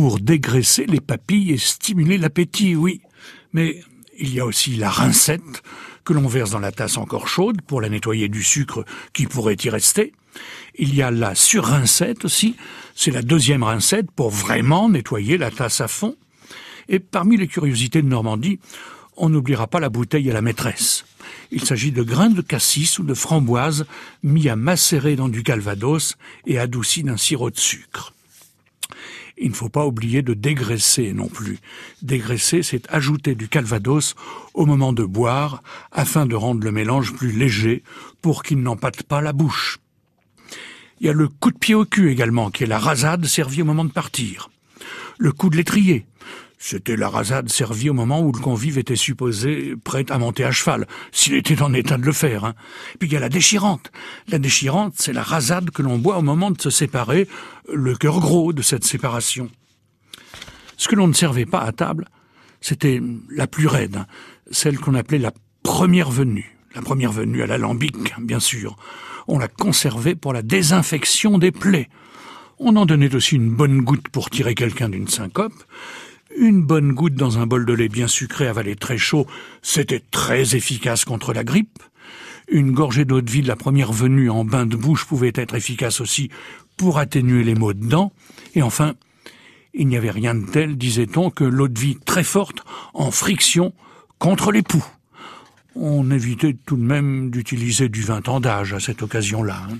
pour dégraisser les papilles et stimuler l'appétit, oui. Mais il y a aussi la rincette, que l'on verse dans la tasse encore chaude pour la nettoyer du sucre qui pourrait y rester. Il y a la surrincette aussi, c'est la deuxième rincette pour vraiment nettoyer la tasse à fond. Et parmi les curiosités de Normandie, on n'oubliera pas la bouteille à la maîtresse. Il s'agit de grains de cassis ou de framboises mis à macérer dans du calvados et adoucis d'un sirop de sucre. Il ne faut pas oublier de dégraisser non plus. Dégraisser, c'est ajouter du calvados au moment de boire afin de rendre le mélange plus léger pour qu'il n'empâte pas la bouche. Il y a le coup de pied au cul également, qui est la rasade servie au moment de partir. Le coup de l'étrier, c'était la rasade servie au moment où le convive était supposé prêt à monter à cheval, s'il était en état de le faire. Hein. Puis il y a la déchirante. La déchirante, c'est la rasade que l'on boit au moment de se séparer, le cœur gros de cette séparation. Ce que l'on ne servait pas à table, c'était la plus raide, hein. celle qu'on appelait la première venue. La première venue à l'alambic, bien sûr. On la conservait pour la désinfection des plaies. On en donnait aussi une bonne goutte pour tirer quelqu'un d'une syncope, une bonne goutte dans un bol de lait bien sucré avalé très chaud, c'était très efficace contre la grippe. Une gorgée d'eau de vie de la première venue en bain de bouche pouvait être efficace aussi pour atténuer les maux de dents. Et enfin, il n'y avait rien de tel, disait-on, que l'eau de vie très forte en friction contre les poux. On évitait tout de même d'utiliser du vin tendage à cette occasion-là. Hein.